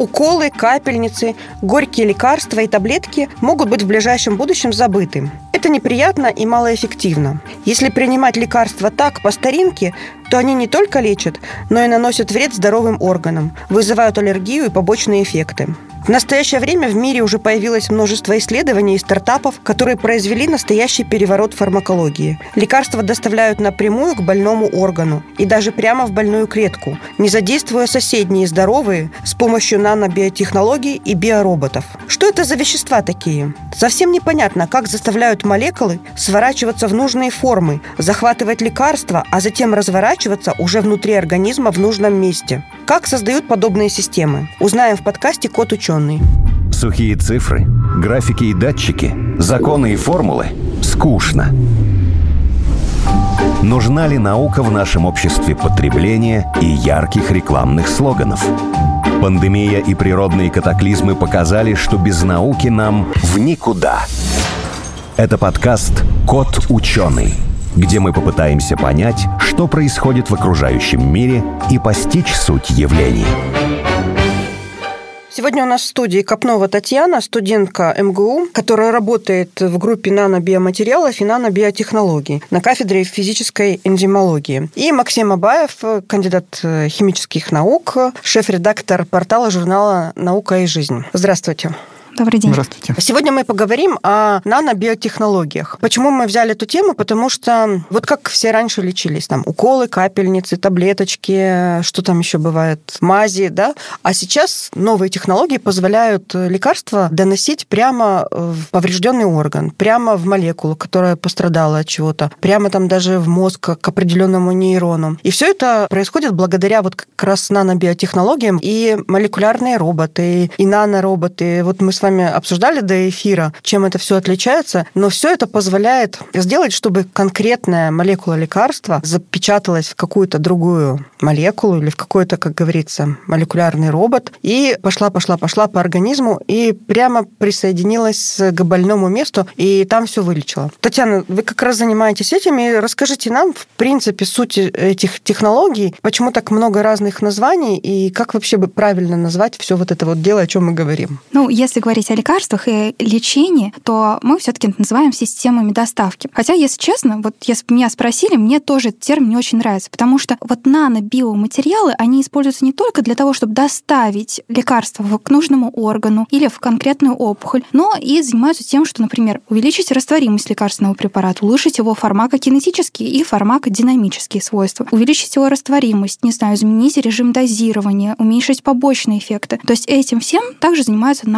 Уколы, капельницы, горькие лекарства и таблетки могут быть в ближайшем будущем забыты. Это неприятно и малоэффективно. Если принимать лекарства так, по старинке, то они не только лечат, но и наносят вред здоровым органам, вызывают аллергию и побочные эффекты. В настоящее время в мире уже появилось множество исследований и стартапов, которые произвели настоящий переворот фармакологии. Лекарства доставляют напрямую к больному органу и даже прямо в больную клетку, не задействуя соседние здоровые с помощью нанобиотехнологий и биороботов. Что это за вещества такие? Совсем непонятно, как заставляют молекулы сворачиваться в нужные формы, захватывать лекарства, а затем разворачиваться уже внутри организма в нужном месте. Как создают подобные системы? Узнаем в подкасте «Код ученый». Сухие цифры, графики и датчики, законы и формулы – скучно. Нужна ли наука в нашем обществе потребления и ярких рекламных слоганов? Пандемия и природные катаклизмы показали, что без науки нам в никуда. Это подкаст «Кот ученый», где мы попытаемся понять, что происходит в окружающем мире и постичь суть явлений. Сегодня у нас в студии Копнова Татьяна, студентка МГУ, которая работает в группе нанобиоматериалов и нанобиотехнологий на кафедре физической энзимологии. И Максим Абаев, кандидат химических наук, шеф-редактор портала журнала «Наука и жизнь». Здравствуйте. Добрый день. Здравствуйте. Сегодня мы поговорим о нанобиотехнологиях. Почему мы взяли эту тему? Потому что вот как все раньше лечились, там уколы, капельницы, таблеточки, что там еще бывает, мази, да? А сейчас новые технологии позволяют лекарства доносить прямо в поврежденный орган, прямо в молекулу, которая пострадала от чего-то, прямо там даже в мозг к определенному нейрону. И все это происходит благодаря вот как раз нанобиотехнологиям и молекулярные роботы, и нанороботы. Вот мы с вами обсуждали до эфира, чем это все отличается, но все это позволяет сделать, чтобы конкретная молекула лекарства запечаталась в какую-то другую молекулу или в какой-то, как говорится, молекулярный робот и пошла, пошла, пошла по организму и прямо присоединилась к больному месту и там все вылечила. Татьяна, вы как раз занимаетесь этим, и расскажите нам, в принципе, суть этих технологий, почему так много разных названий и как вообще бы правильно назвать все вот это вот дело, о чем мы говорим? Ну, если говорить говорить о лекарствах и лечении, то мы все-таки называем системами доставки. Хотя, если честно, вот если бы меня спросили, мне тоже этот термин не очень нравится, потому что вот нанобиоматериалы, они используются не только для того, чтобы доставить лекарство к нужному органу или в конкретную опухоль, но и занимаются тем, что, например, увеличить растворимость лекарственного препарата, улучшить его фармакокинетические и фармакодинамические свойства, увеличить его растворимость, не знаю, изменить режим дозирования, уменьшить побочные эффекты. То есть этим всем также занимаются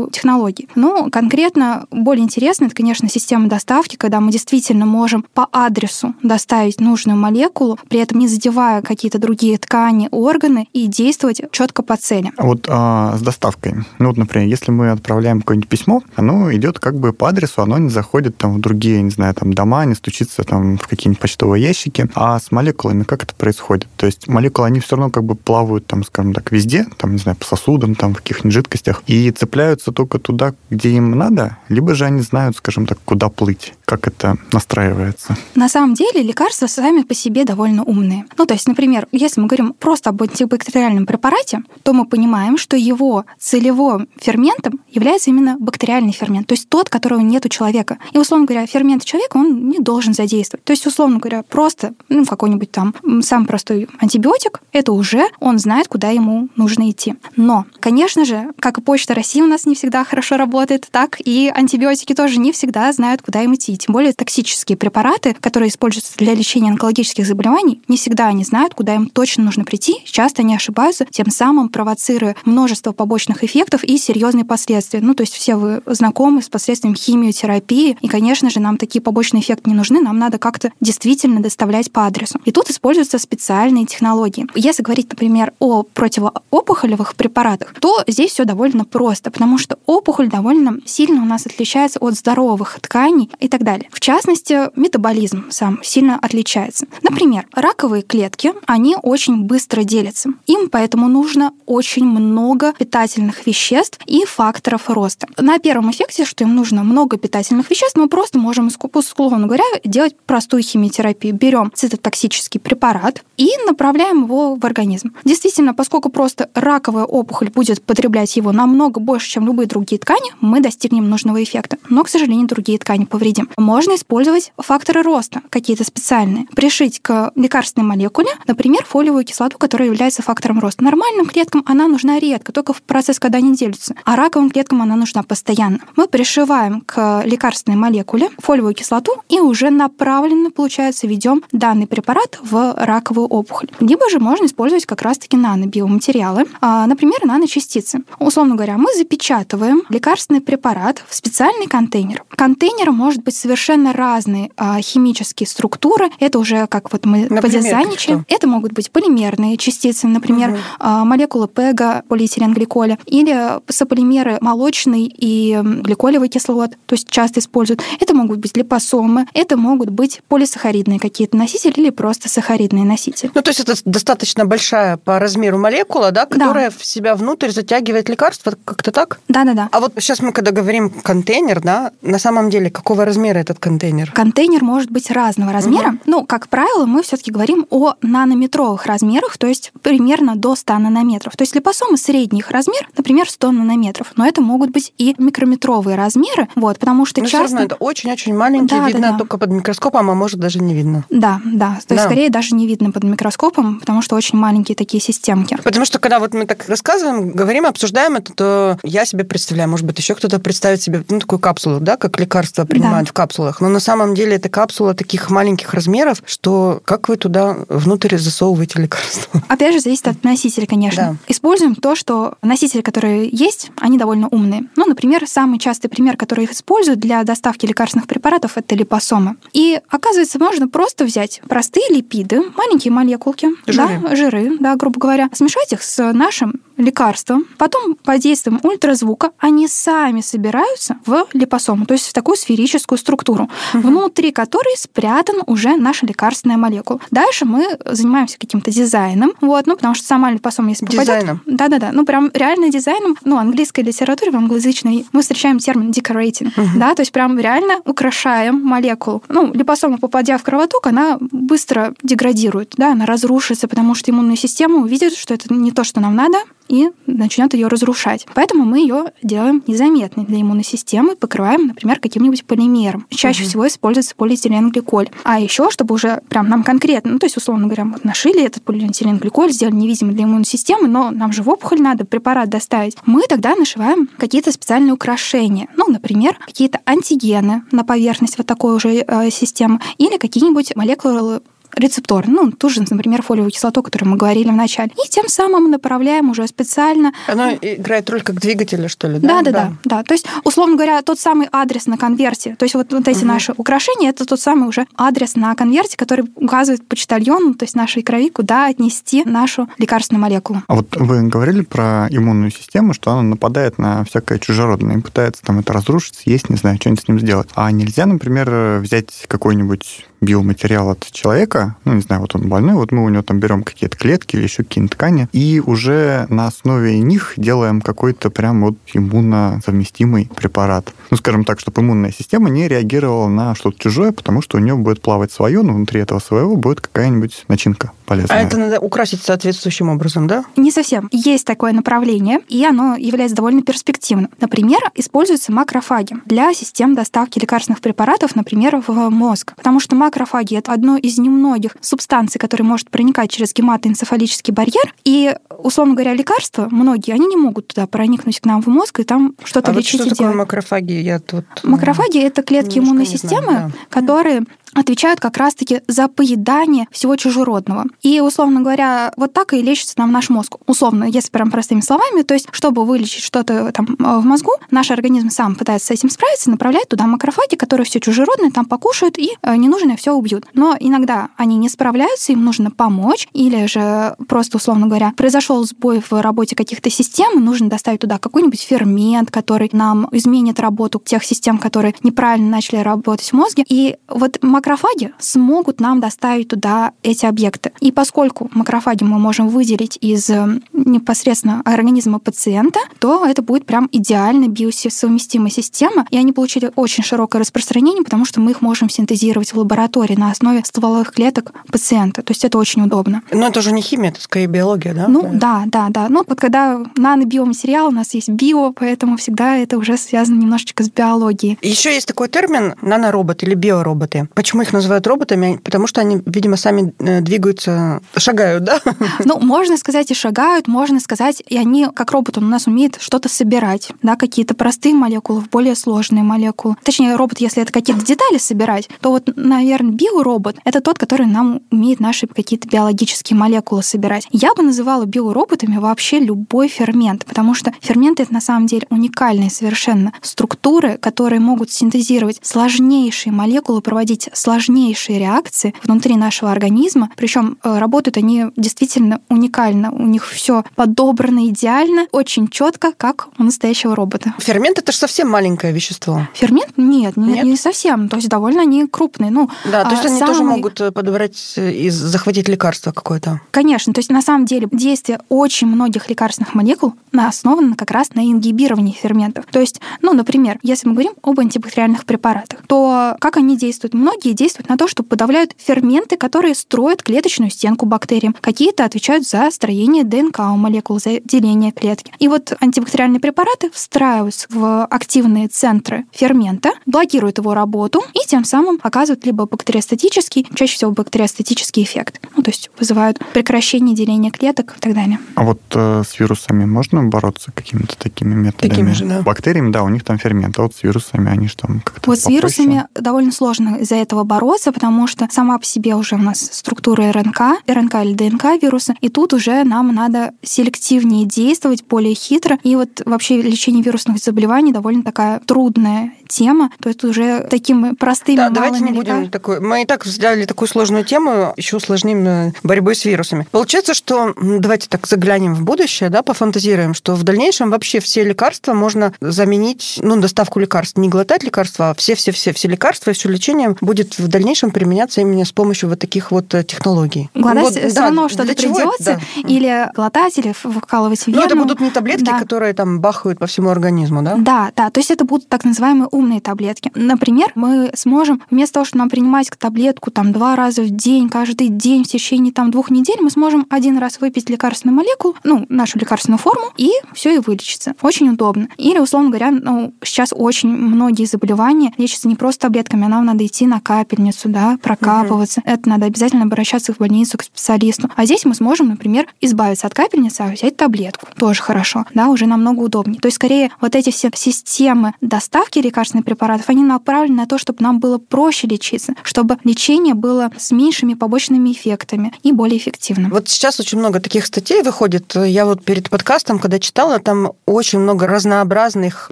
нанобио технологий. Ну, конкретно более интересно, это, конечно, система доставки, когда мы действительно можем по адресу доставить нужную молекулу, при этом не задевая какие-то другие ткани, органы и действовать четко по цели. А вот а, с доставкой. Ну, вот, например, если мы отправляем какое-нибудь письмо, оно идет как бы по адресу, оно не заходит там в другие, не знаю, там дома, не стучится там в какие-нибудь почтовые ящики. А с молекулами как это происходит? То есть молекулы, они все равно как бы плавают там, скажем так, везде, там, не знаю, по сосудам, там, в каких-нибудь жидкостях, и цепляются двигаются только туда, где им надо, либо же они знают, скажем так, куда плыть, как это настраивается. На самом деле лекарства сами по себе довольно умные. Ну, то есть, например, если мы говорим просто об антибактериальном препарате, то мы понимаем, что его целевым ферментом является именно бактериальный фермент, то есть тот, которого нет у человека. И, условно говоря, фермент человека он не должен задействовать. То есть, условно говоря, просто ну, какой-нибудь там самый простой антибиотик, это уже он знает, куда ему нужно идти. Но, конечно же, как и Почта России у нас не всегда хорошо работает, так и антибиотики тоже не всегда знают, куда им идти. Тем более токсические препараты, которые используются для лечения онкологических заболеваний, не всегда они знают, куда им точно нужно прийти. Часто они ошибаются, тем самым провоцируя множество побочных эффектов и серьезные последствия. Ну, то есть все вы знакомы с последствиями химиотерапии, и, конечно же, нам такие побочные эффекты не нужны, нам надо как-то действительно доставлять по адресу. И тут используются специальные технологии. Если говорить, например, о противоопухолевых препаратах, то здесь все довольно просто, потому что что опухоль довольно сильно у нас отличается от здоровых тканей и так далее. В частности, метаболизм сам сильно отличается. Например, раковые клетки, они очень быстро делятся. Им поэтому нужно очень много питательных веществ и факторов роста. На первом эффекте, что им нужно много питательных веществ, мы просто можем, условно говоря, делать простую химиотерапию. Берем цитотоксический препарат и направляем его в организм. Действительно, поскольку просто раковая опухоль будет потреблять его намного больше, чем любые другие ткани, мы достигнем нужного эффекта. Но, к сожалению, другие ткани повредим. Можно использовать факторы роста, какие-то специальные. Пришить к лекарственной молекуле, например, фолиевую кислоту, которая является фактором роста. Нормальным клеткам она нужна редко, только в процесс, когда они делятся. А раковым клеткам она нужна постоянно. Мы пришиваем к лекарственной молекуле фолиевую кислоту и уже направленно, получается, ведем данный препарат в раковую опухоль. Либо же можно использовать как раз-таки нанобиоматериалы, а, например, наночастицы. Условно говоря, мы запечатываем лекарственный препарат в специальный контейнер. Контейнер может быть совершенно разные а, химические структуры. Это уже как вот мы например, подизайничаем. Это могут быть полимерные частицы, например, угу. молекулы ПЭГа, полиэтиленгликоля, или сополимеры молочный и гликолевый кислот, то есть часто используют. Это могут быть липосомы, это могут быть полисахаридные какие-то носители или просто сахаридные носители. Ну, то есть это достаточно большая по размеру молекула, да, которая да. в себя внутрь затягивает лекарство, как-то так? Да-да-да. А вот сейчас мы, когда говорим контейнер, да, на самом деле какого размера этот контейнер? Контейнер может быть разного размера. Угу. Ну, как правило, мы все-таки говорим о нанометровых размерах, то есть примерно до 100 нанометров. То есть липосомы средних размер, например, 100 нанометров. Но это могут быть и микрометровые размеры, вот, потому что Но часто... Все равно это очень-очень маленькие, да, видно да, да. только под микроскопом, а может даже не видно. Да, да. То есть да. скорее даже не видно под микроскопом, потому что очень маленькие такие системки. Потому что когда вот мы так рассказываем, говорим, обсуждаем это, то я себе представляю, может быть, еще кто-то представит себе ну, такую капсулу, да, как лекарства принимают да. в капсулах. Но на самом деле это капсула таких маленьких размеров, что как вы туда внутрь засовываете лекарства? Опять же, зависит от носителя, конечно. Да. Используем то, что носители, которые есть, они довольно умные. Ну, например, самый частый пример, который их используют для доставки лекарственных препаратов, это липосомы. И оказывается, можно просто взять простые липиды, маленькие молекулки, жиры, да, жиры, да, грубо говоря, смешать их с нашим лекарством, потом под действием ультразвука они сами собираются в липосому, то есть в такую сферическую структуру, угу. внутри которой спрятан уже наша лекарственная молекула. Дальше мы занимаемся каким-то дизайном, вот, ну, потому что сама липосома, если попадет... Дизайном? Да-да-да, ну, прям реально дизайном, ну, английской литературе, в англоязычной, мы встречаем термин decorating, угу. да, то есть прям реально украшаем молекулу. Ну, липосома, попадя в кровоток, она быстро деградирует, да, она разрушится, потому что иммунная система увидит, что это не то, что нам надо, и начнет ее разрушать. Поэтому мы ее делаем незаметной для иммунной системы, покрываем, например, каким-нибудь полимером. Чаще угу. всего используется полиэтиленгликоль. А еще, чтобы уже прям нам конкретно, ну, то есть, условно говоря, вот нашили этот полиэтиленгликоль, сделали невидимый для иммунной системы, но нам же в опухоль надо препарат доставить, мы тогда нашиваем какие-то специальные украшения. Ну, например, какие-то антигены на поверхность вот такой уже э, системы или какие-нибудь молекулы рецептор, ну, ту же, например, фолиевую кислоту, о которой мы говорили в начале. И тем самым направляем уже специально... Оно играет роль как двигателя, что ли, да? Да, да, да. да. То есть, условно говоря, тот самый адрес на конверте, то есть вот, вот эти угу. наши украшения, это тот самый уже адрес на конверте, который указывает почтальону, то есть нашей крови, куда отнести нашу лекарственную молекулу. А вот вы говорили про иммунную систему, что она нападает на всякое чужеродное и пытается там это разрушить, съесть, не знаю, что-нибудь с ним сделать. А нельзя, например, взять какой-нибудь биоматериал от человека, ну, не знаю, вот он больной, вот мы у него там берем какие-то клетки или еще какие-то ткани, и уже на основе них делаем какой-то прям вот иммунно совместимый препарат. Ну, скажем так, чтобы иммунная система не реагировала на что-то чужое, потому что у нее будет плавать свое, но внутри этого своего будет какая-нибудь начинка полезная. А это надо украсить соответствующим образом, да? Не совсем. Есть такое направление, и оно является довольно перспективным. Например, используются макрофаги для систем доставки лекарственных препаратов, например, в мозг. Потому что макрофаги — это одно из немногих субстанций, которые может проникать через гематоэнцефалический барьер. И, условно говоря, лекарства, многие, они не могут туда проникнуть к нам в мозг и там что-то а лечить вот что и такое делать. макрофаги? Я тут макрофаги — это клетки иммунной системы, знаю, да. которые отвечают как раз-таки за поедание всего чужеродного. И, условно говоря, вот так и лечится нам наш мозг. Условно, если прям простыми словами, то есть, чтобы вылечить что-то там э, в мозгу, наш организм сам пытается с этим справиться, направляет туда макрофаги, которые все чужеродное там покушают и э, ненужное все убьют. Но иногда они не справляются, им нужно помочь, или же просто, условно говоря, произошел сбой в работе каких-то систем, нужно доставить туда какой-нибудь фермент, который нам изменит работу тех систем, которые неправильно начали работать в мозге. И вот макрофаги смогут нам доставить туда эти объекты. И поскольку макрофаги мы можем выделить из непосредственно организма пациента, то это будет прям идеально биосовместимая система, и они получили очень широкое распространение, потому что мы их можем синтезировать в лаборатории на основе стволовых клеток пациента. То есть это очень удобно. Но это же не химия, это скорее биология, да? Ну да, да, да. Ну вот когда нано-биоматериал, у нас есть био, поэтому всегда это уже связано немножечко с биологией. Еще есть такой термин нанороботы или биороботы. Почему их называют роботами? Потому что они, видимо, сами э, двигаются, шагают, да? Ну, можно сказать и шагают, можно сказать, и они, как робот, он у нас умеет что-то собирать, да, какие-то простые молекулы в более сложные молекулы. Точнее, робот, если это какие-то детали собирать, то вот, наверное, биоробот — это тот, который нам умеет наши какие-то биологические молекулы собирать. Я бы называла биороботами вообще любой фермент, потому что ферменты — это на самом деле уникальные совершенно структуры, которые могут синтезировать сложнейшие молекулы, проводить сложнейшие реакции внутри нашего организма. Причем э, работают они действительно уникально. У них все подобрано идеально, очень четко, как у настоящего робота. Фермент это же совсем маленькое вещество. Фермент? Нет, нет, нет? не совсем. То есть довольно они крупные. Ну, да, то есть а, они самый... тоже могут э, подобрать и захватить лекарство какое-то. Конечно. То есть на самом деле действие очень многих лекарственных молекул основано как раз на ингибировании ферментов. То есть, ну, например, если мы говорим об антибактериальных препаратах, то как они действуют? Многие действуют на то, что подавляют ферменты, которые строят клеточную стенку бактериям. Какие-то отвечают за строение ДНК у молекул, за деление клетки. И вот антибактериальные препараты встраиваются в активные центры фермента, блокируют его работу и тем самым оказывают либо бактериостатический, чаще всего бактериостатический эффект. Ну, то есть вызывают прекращение деления клеток и так далее. А вот э, с вирусами можно бороться какими-то такими методами? Такими же, да. Бактериями, да, у них там фермент, а вот с вирусами они что там как-то Вот попроще? с вирусами довольно сложно из-за этого бороться, потому что сама по себе уже у нас структура РНК, РНК или ДНК вируса, и тут уже нам надо селективнее действовать, более хитро. И вот вообще лечение вирусных заболеваний довольно такая трудная тема, то есть уже такими простыми да, давайте не будем такой. Мы и так взяли такую сложную тему, еще усложним э, борьбой с вирусами. Получается, что давайте так заглянем в будущее, да, пофантазируем, что в дальнейшем вообще все лекарства можно заменить, ну, доставку лекарств, не глотать лекарства, а все-все-все, все лекарства и все лечение будет в дальнейшем применяться именно с помощью вот таких вот э, технологий. Глотать вот, все да, равно что-то придется, да. или глотать, или вкалывать вену. Ну, это будут не таблетки, да. которые там бахают по всему организму, да? Да, да, то есть это будут так называемые умные таблетки. Например, мы сможем вместо того, чтобы нам принимать таблетку там два раза в день, каждый день в течение там двух недель, мы сможем один раз выпить лекарственную молекулу, ну, нашу лекарственную форму, и все и вылечится. Очень удобно. Или, условно говоря, ну, сейчас очень многие заболевания лечатся не просто таблетками, а нам надо идти на капельницу, да, прокапываться. Угу. Это надо обязательно обращаться в больницу к специалисту. А здесь мы сможем, например, избавиться от капельницы, а взять таблетку. Тоже хорошо, да, уже намного удобнее. То есть, скорее, вот эти все системы доставки лекарственных препаратов, они направлены на то, чтобы нам было проще лечиться, чтобы лечение было с меньшими побочными эффектами и более эффективным. Вот сейчас очень много таких статей выходит. Я вот перед подкастом, когда читала, там очень много разнообразных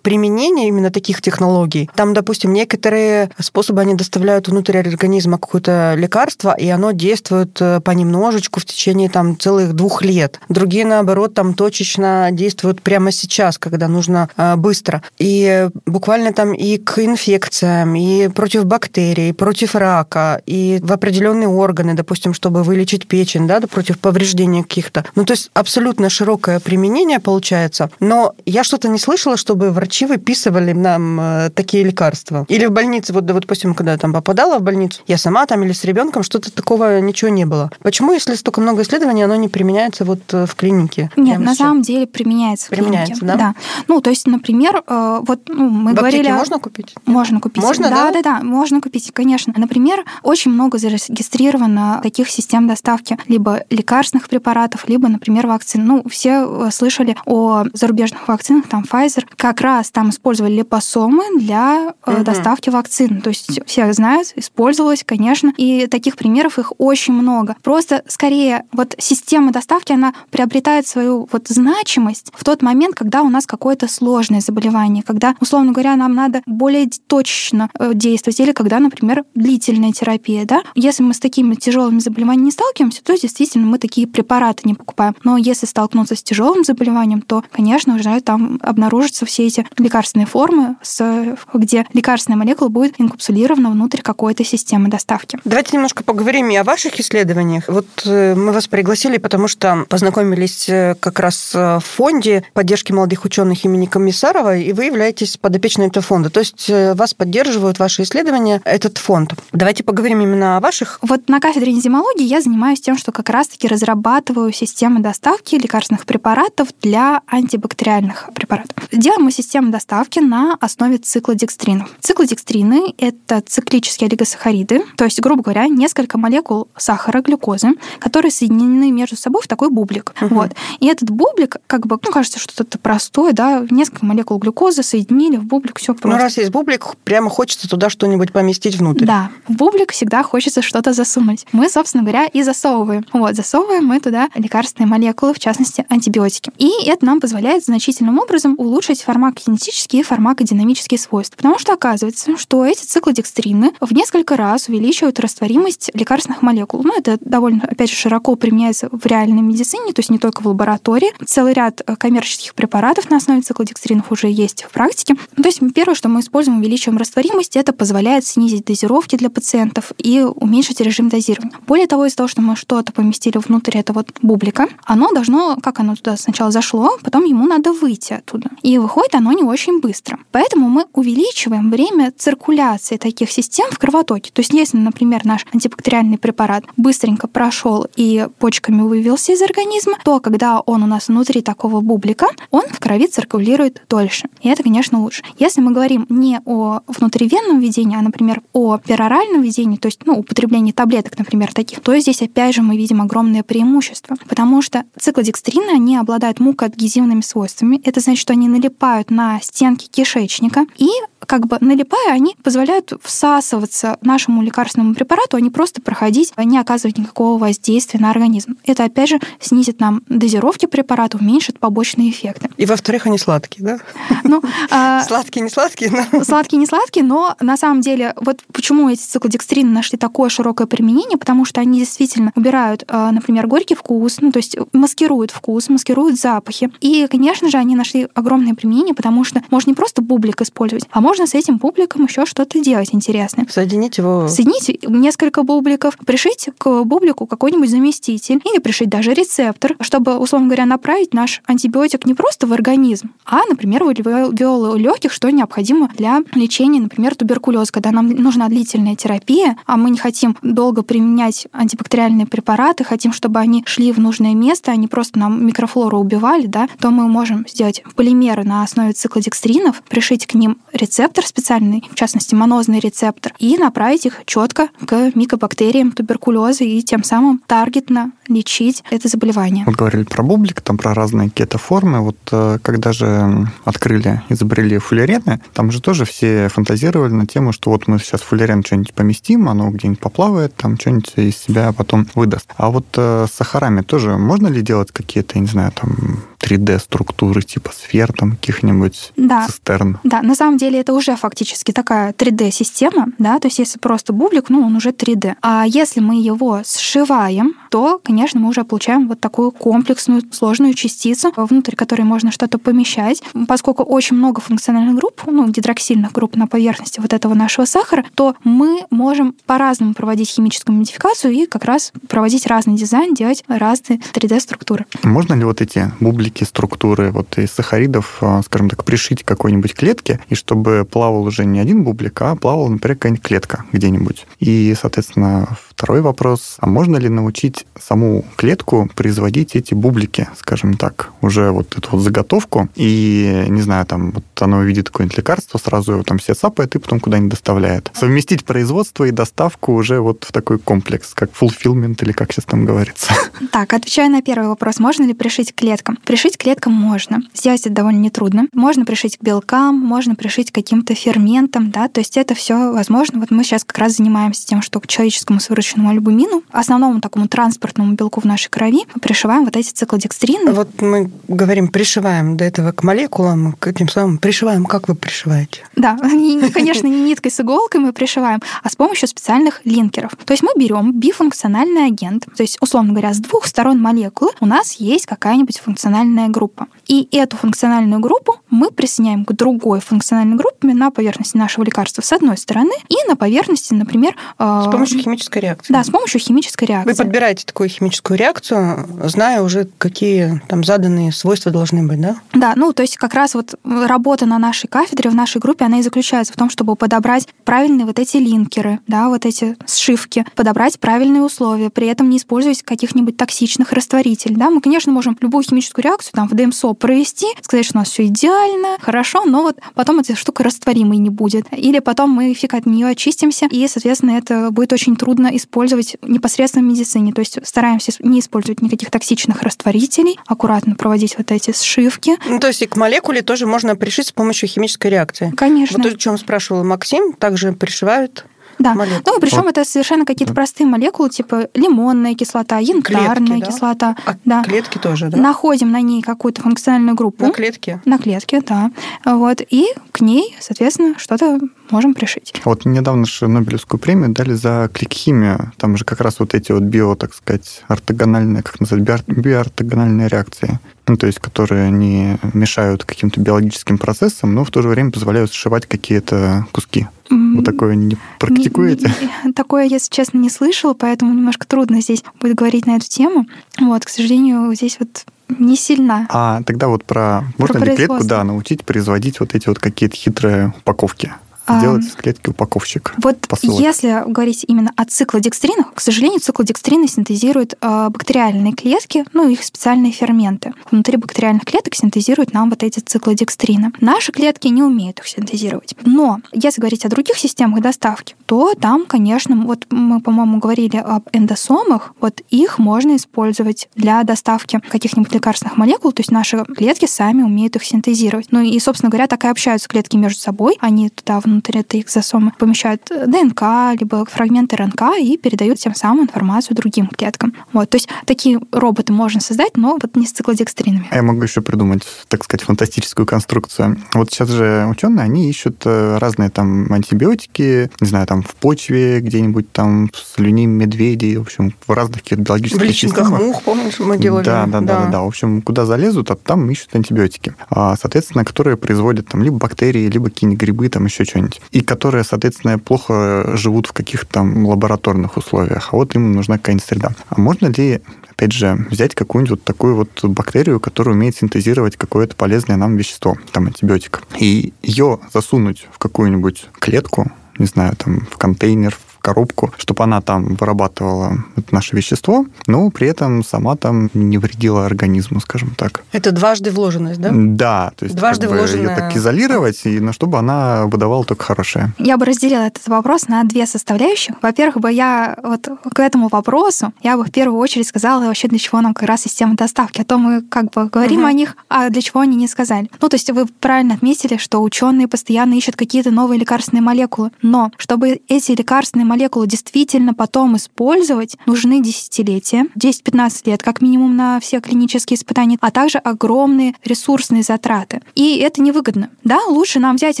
применений именно таких технологий. Там, допустим, некоторые способы они доставляют внутрь организма какое-то лекарство, и оно действует э, понемножечку в течение там целых двух лет. Другие, наоборот, там точечно действуют прямо сейчас, когда нужно э, быстро. И буквально там к инфекциям, и против бактерий, и против рака, и в определенные органы, допустим, чтобы вылечить печень, да, против повреждения каких-то. Ну, то есть абсолютно широкое применение получается. Но я что-то не слышала, чтобы врачи выписывали нам э, такие лекарства. Или в больнице, вот, допустим, когда я там попадала в больницу, я сама там или с ребенком, что-то такого ничего не было. Почему, если столько много исследований, оно не применяется вот э, в клинике? Нет, на сейчас? самом деле применяется. Применяется, да? Да. Ну, то есть, например, э, вот ну, мы в говорили... можно можно купить? Можно купить. Можно, да? да? Да, да, можно купить, конечно. Например, очень много зарегистрировано таких систем доставки либо лекарственных препаратов, либо, например, вакцин. Ну, все э, слышали о зарубежных вакцинах, там Pfizer. Как раз там использовали липосомы для угу. доставки вакцин. То есть все знают, использовалось, конечно. И таких примеров их очень много. Просто скорее вот система доставки, она приобретает свою вот значимость в тот момент, когда у нас какое-то сложное заболевание, когда, условно говоря, нам надо более точно э, действовать, или когда, например, длительная терапия, да. Если мы с такими тяжелыми заболеваниями не сталкиваемся, то действительно мы такие препараты не покупаем. Но если столкнуться с тяжелым заболеванием, то, конечно, уже там обнаружатся все эти лекарственные формы, с, где лекарственная молекула будет инкапсулирована внутрь какой-то системы доставки. Давайте немножко поговорим и о ваших исследованиях. Вот э, мы вас пригласили, потому что познакомились э, как раз в фонде поддержки молодых ученых имени Комиссарова, и вы являетесь подопечным этого фонда. То есть вас поддерживают ваши исследования, этот фонд. Давайте поговорим именно о ваших. Вот на кафедре энзимологии я занимаюсь тем, что как раз-таки разрабатываю системы доставки лекарственных препаратов для антибактериальных препаратов. Делаем мы систему доставки на основе циклодекстринов. Циклодекстрины — это циклические олигосахариды, то есть, грубо говоря, несколько молекул сахара, глюкозы, которые соединены между собой в такой бублик. Угу. Вот. И этот бублик, как бы, ну, кажется, что это простое, да, несколько молекул глюкозы соединили в бублик, все просто. Ну, раз есть бублик, прямо хочется туда что-нибудь поместить внутрь. Да, в бублик всегда хочется что-то засунуть. Мы, собственно говоря, и засовываем. Вот, засовываем мы туда лекарственные молекулы, в частности, антибиотики. И это нам позволяет значительным образом улучшить фармакокинетические и фармакодинамические свойства. Потому что оказывается, что эти циклодекстрины в несколько раз увеличивают растворимость лекарственных молекул. Ну, это довольно, опять же, широко применяется в реальной медицине, то есть не только в лаборатории. Целый ряд э, коммерческих препаратов на основе циклодекстринов уже есть в практике. То есть первое, что мы используем, увеличиваем растворимость, это позволяет снизить дозировки для пациентов и уменьшить режим дозирования. Более того, из-за того, что мы что-то поместили внутрь этого вот бублика, оно должно, как оно туда сначала зашло, потом ему надо выйти оттуда. И выходит оно не очень быстро. Поэтому мы увеличиваем время циркуляции таких систем в кровотоке. То есть если, например, наш антибактериальный препарат быстренько прошел и почками вывелся из организма, то когда он у нас внутри такого бублика, он в крови циркулирует дольше. И это, конечно, лучше. Если мы говорим не о внутривенном введении, а, например, о пероральном введении, то есть ну, употреблении таблеток, например, таких, то здесь опять же мы видим огромное преимущество, потому что циклодекстрины, они обладают мукоадгезивными свойствами. Это значит, что они налипают на стенки кишечника и как бы налипая, они позволяют всасываться нашему лекарственному препарату, а не просто проходить, а не оказывать никакого воздействия на организм. Это, опять же, снизит нам дозировки препарата, уменьшит побочные эффекты. И, во-вторых, они сладкие, да? Ну, а, сладкие, не сладкие, но... Сладкие, не сладкие, но на самом деле, вот почему эти циклодекстрины нашли такое широкое применение, потому что они действительно убирают, а, например, горький вкус, ну, то есть маскируют вкус, маскируют запахи. И, конечно же, они нашли огромное применение, потому что можно не просто бублик использовать, а можно с этим бубликом еще что-то делать интересное. Соединить его... Соединить несколько бубликов, пришить к бублику какой-нибудь заместитель или пришить даже рецептор, чтобы, условно говоря, направить наш антибиотик не просто в организм, а, например, в альвеолы легких, что необходимо для лечения, например, туберкулеза, когда нам нужна длительная терапия, а мы не хотим долго применять антибактериальные препараты, хотим, чтобы они шли в нужное место, а не просто нам микрофлору убивали, да, то мы можем сделать полимеры на основе циклодекстринов, пришить к ним рецептор, рецептор специальный, в частности, монозный рецептор, и направить их четко к микобактериям туберкулеза и тем самым таргетно лечить это заболевание. Вот говорили про бублик, там про разные кетоформы. Вот э, когда же открыли, изобрели фуллерены, там же тоже все фантазировали на тему, что вот мы сейчас фуллерен что-нибудь поместим, оно где-нибудь поплавает, там что-нибудь из себя потом выдаст. А вот э, с сахарами тоже можно ли делать какие-то, не знаю, там 3D-структуры типа сфер, там каких-нибудь да. цистерн? Да, на самом деле это уже фактически такая 3D-система, да, то есть если просто бублик, ну, он уже 3D. А если мы его сшиваем, то, конечно, мы уже получаем вот такую комплексную, сложную частицу, внутрь которой можно что-то помещать. Поскольку очень много функциональных групп, ну, гидроксильных групп на поверхности вот этого нашего сахара, то мы можем по-разному проводить химическую модификацию и как раз проводить разный дизайн, делать разные 3D-структуры. Можно ли вот эти бублики, структуры вот из сахаридов, а, скажем так, пришить к какой-нибудь клетке, и чтобы плавал уже не один бублик, а плавал, например, какая-нибудь клетка где-нибудь. И, соответственно, второй вопрос, а можно ли научить саму клетку производить эти бублики, скажем так, уже вот эту вот заготовку, и, не знаю, там, вот оно видит какое-нибудь лекарство, сразу его там все цапает и потом куда-нибудь доставляет. Совместить производство и доставку уже вот в такой комплекс, как fulfillment или как сейчас там говорится. Так, отвечая на первый вопрос, можно ли пришить клеткам? Пришить клеткам можно. Сделать это довольно нетрудно. Можно пришить к белкам, можно пришить к каким-то ферментам, да, то есть это все возможно. Вот мы сейчас как раз занимаемся тем, что к человеческому сывороточному альбумину, основному такому транспортному белку в нашей крови, мы пришиваем вот эти циклодекстрины. Вот мы говорим, пришиваем до этого к молекулам, к этим самым пришиваем. Как вы пришиваете? Да, конечно, не ниткой с иголкой мы пришиваем, а с помощью специальных линкеров. То есть мы берем бифункциональный агент, то есть, условно говоря, с двух сторон молекулы у нас есть какая-нибудь функциональная группа. И эту функциональную группу мы присоединяем к другой функциональной группе на поверхности нашего лекарства с одной стороны и на поверхности, например... Э, с помощью химической реакции. Да, с помощью химической реакции. Вы подбираете такую химическую реакцию, зная уже, какие там заданные свойства должны быть, да? Да, ну то есть как раз вот работа на нашей кафедре, в нашей группе, она и заключается в том, чтобы подобрать правильные вот эти линкеры, да, вот эти сшивки, подобрать правильные условия, при этом не использовать каких-нибудь токсичных растворителей. Да? Мы, конечно, можем любую химическую реакцию там, в ДМСО провести, сказать, что у нас все идеально, хорошо, но вот потом эта штука растворимой не будет. Или потом мы фиг от нее очистимся, и, соответственно, это будет очень трудно использовать непосредственно в медицине. То есть стараемся не использовать никаких токсичных растворителей, аккуратно проводить вот эти сшивки. Ну, то есть и к молекуле тоже можно пришить с помощью химической реакции. Конечно. Вот то, о чем спрашивал Максим, также пришивают да. Молекулы. Ну, причем вот. это совершенно какие-то простые молекулы, типа лимонная кислота, янтарная клетки, кислота. Да? А да. Клетки тоже, да? Находим на ней какую-то функциональную группу. На клетке. На клетке, да. Вот. И к ней, соответственно, что-то можем пришить. Вот недавно же Нобелевскую премию дали за клик-химию. Там же как раз вот эти вот био, так сказать, ортогональные, как назвать, биоортогональные реакции ну, то есть которые не мешают каким-то биологическим процессам, но в то же время позволяют сшивать какие-то куски. Вы такое не практикуете? Не, не, такое, если честно, не слышала, поэтому немножко трудно здесь будет говорить на эту тему. Вот, к сожалению, здесь вот не сильно. А тогда вот про... Можно про ли клетку, да, научить производить вот эти вот какие-то хитрые упаковки? Сделать из клетки упаковщик. Вот посылок. если говорить именно о циклодекстринах, к сожалению, циклодекстрины синтезируют э, бактериальные клетки, ну, их специальные ферменты. Внутри бактериальных клеток синтезируют нам вот эти циклодекстрины. Наши клетки не умеют их синтезировать. Но если говорить о других системах доставки, то там, конечно, вот мы, по-моему, говорили об эндосомах, вот их можно использовать для доставки каких-нибудь лекарственных молекул, то есть наши клетки сами умеют их синтезировать. Ну и, собственно говоря, так и общаются клетки между собой, они туда внутри внутрь этой экзосомы помещают ДНК, либо фрагменты РНК и передают тем самым информацию другим клеткам. Вот, то есть такие роботы можно создать, но вот не с циклодекстринами. А я могу еще придумать, так сказать, фантастическую конструкцию. Вот сейчас же ученые, они ищут э, разные там антибиотики, не знаю, там в почве где-нибудь там с слюни медведей, в общем, в разных каких-то биологических В личинках системах. мух, помнишь, мы делали? Да, да, да, да, да. В общем, куда залезут, а там ищут антибиотики. А, соответственно, которые производят там либо бактерии, либо какие-нибудь грибы, там еще что-нибудь что-нибудь, и которые, соответственно, плохо живут в каких-то там лабораторных условиях, а вот им нужна какая-нибудь среда. А можно ли опять же, взять какую-нибудь вот такую вот бактерию, которая умеет синтезировать какое-то полезное нам вещество, там антибиотик, и ее засунуть в какую-нибудь клетку, не знаю, там, в контейнер, коробку, чтобы она там вырабатывала это наше вещество, но при этом сама там не вредила организму, скажем так. Это дважды вложенность, да? Да, то есть дважды как бы ее так изолировать, и, но чтобы она выдавала только хорошее. Я бы разделила этот вопрос на две составляющих. Во-первых, бы я вот к этому вопросу, я бы в первую очередь сказала вообще, для чего нам как раз система доставки. А то мы как бы говорим угу. о них, а для чего они не сказали. Ну, то есть вы правильно отметили, что ученые постоянно ищут какие-то новые лекарственные молекулы. Но чтобы эти лекарственные молекулы молекулы действительно потом использовать, нужны десятилетия, 10-15 лет как минимум на все клинические испытания, а также огромные ресурсные затраты. И это невыгодно. Да, лучше нам взять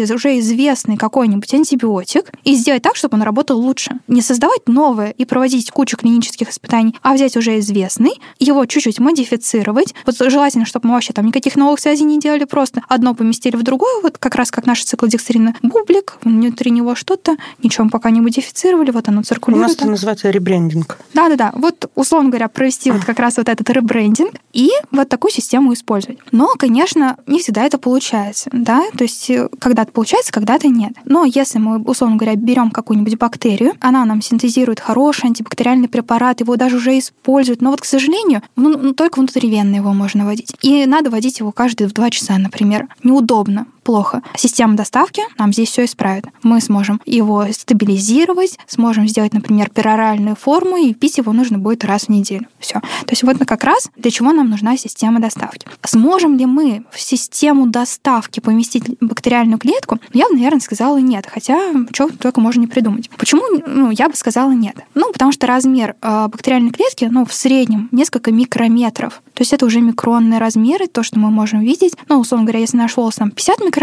уже известный какой-нибудь антибиотик и сделать так, чтобы он работал лучше. Не создавать новое и проводить кучу клинических испытаний, а взять уже известный, его чуть-чуть модифицировать. Вот желательно, чтобы мы вообще там никаких новых связей не делали, просто одно поместили в другое, вот как раз как наши циклодекстрины, бублик, внутри него что-то, ничего пока не модифицировали, сделали, вот оно циркулирует. У нас это называется ребрендинг. Да-да-да. Вот, условно говоря, провести вот как раз вот этот ребрендинг и вот такую систему использовать. Но, конечно, не всегда это получается, да, то есть э, когда-то получается, когда-то нет. Но если мы, условно говоря, берем какую-нибудь бактерию, она нам синтезирует хороший антибактериальный препарат, его даже уже используют, но вот, к сожалению, ну, только внутривенно его можно вводить. И надо вводить его каждые в два часа, например. Неудобно плохо. Система доставки нам здесь все исправит. Мы сможем его стабилизировать, сможем сделать, например, пероральную форму, и пить его нужно будет раз в неделю. Все. То есть вот как раз для чего нам нужна система доставки. Сможем ли мы в систему доставки поместить бактериальную клетку? Я бы, наверное, сказала нет. Хотя, что только можно не придумать. Почему? Ну, я бы сказала нет. Ну, потому что размер э, бактериальной клетки, ну, в среднем несколько микрометров. То есть это уже микронные размеры, то, что мы можем видеть. Ну, условно говоря, если наш волос там 50 микрометров,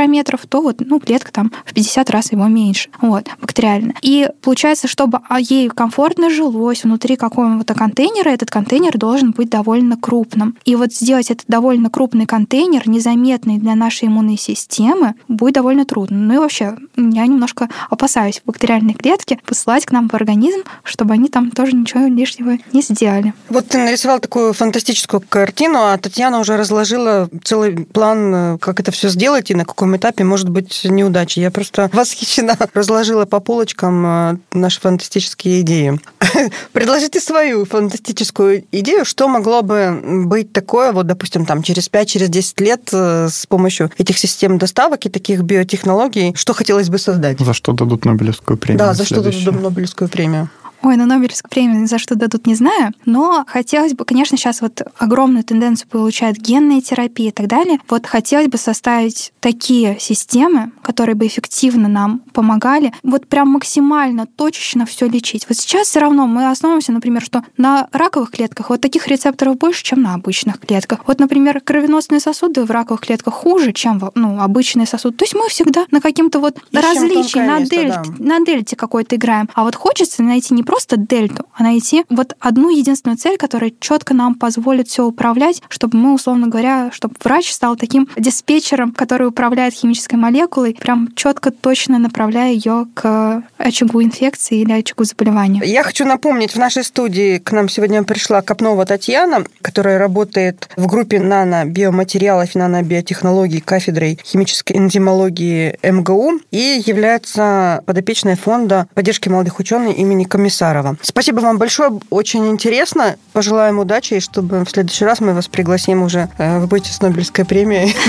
то вот, ну, клетка там в 50 раз его меньше. Вот, бактериально. И получается, чтобы а, ей комфортно жилось внутри какого-то контейнера, этот контейнер должен быть довольно крупным. И вот сделать этот довольно крупный контейнер, незаметный для нашей иммунной системы, будет довольно трудно. Ну и вообще, я немножко опасаюсь бактериальные клетки посылать к нам в организм, чтобы они там тоже ничего лишнего не сделали. Вот ты нарисовал такую фантастическую картину, а Татьяна уже разложила целый план, э, как это все сделать и на каком этапе может быть неудачи. Я просто восхищена. Разложила по полочкам э, наши фантастические идеи. Предложите свою фантастическую идею, что могло бы быть такое, вот, допустим, там через 5-10 через лет э, с помощью этих систем доставок и таких биотехнологий, что хотелось бы создать? За что дадут Нобелевскую премию? Да, за что дадут Нобелевскую премию. Ой, на Нобелевскую премию за что дадут, не знаю. Но хотелось бы, конечно, сейчас вот огромную тенденцию получает генная терапия и так далее. Вот хотелось бы составить такие системы, которые бы эффективно нам помогали, вот прям максимально точечно все лечить. Вот сейчас все равно мы основываемся, например, что на раковых клетках вот таких рецепторов больше, чем на обычных клетках. Вот, например, кровеносные сосуды в раковых клетках хуже, чем ну, обычные сосуды. То есть мы всегда на каким-то вот Ищем различии, на, место, дельте, да. на дельте какой-то играем. А вот хочется найти не просто дельту, а найти вот одну единственную цель, которая четко нам позволит все управлять, чтобы мы, условно говоря, чтобы врач стал таким диспетчером, который управляет химической молекулой, прям четко, точно направляя ее к очагу инфекции или очагу заболевания. Я хочу напомнить, в нашей студии к нам сегодня пришла Копнова Татьяна, которая работает в группе нано-биоматериалов и нано-биотехнологий кафедрой химической энзимологии МГУ и является подопечной фонда поддержки молодых ученых имени Комиссара Комиссарова. Спасибо вам большое, очень интересно. Пожелаем удачи, и чтобы в следующий раз мы вас пригласим уже, э, вы будете с Нобелевской премией.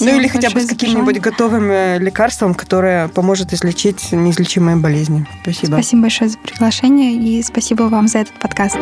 Ну или хотя бы с каким-нибудь готовым э, лекарством, которое поможет излечить неизлечимые болезни. Спасибо. Спасибо большое за приглашение и спасибо вам за этот подкаст.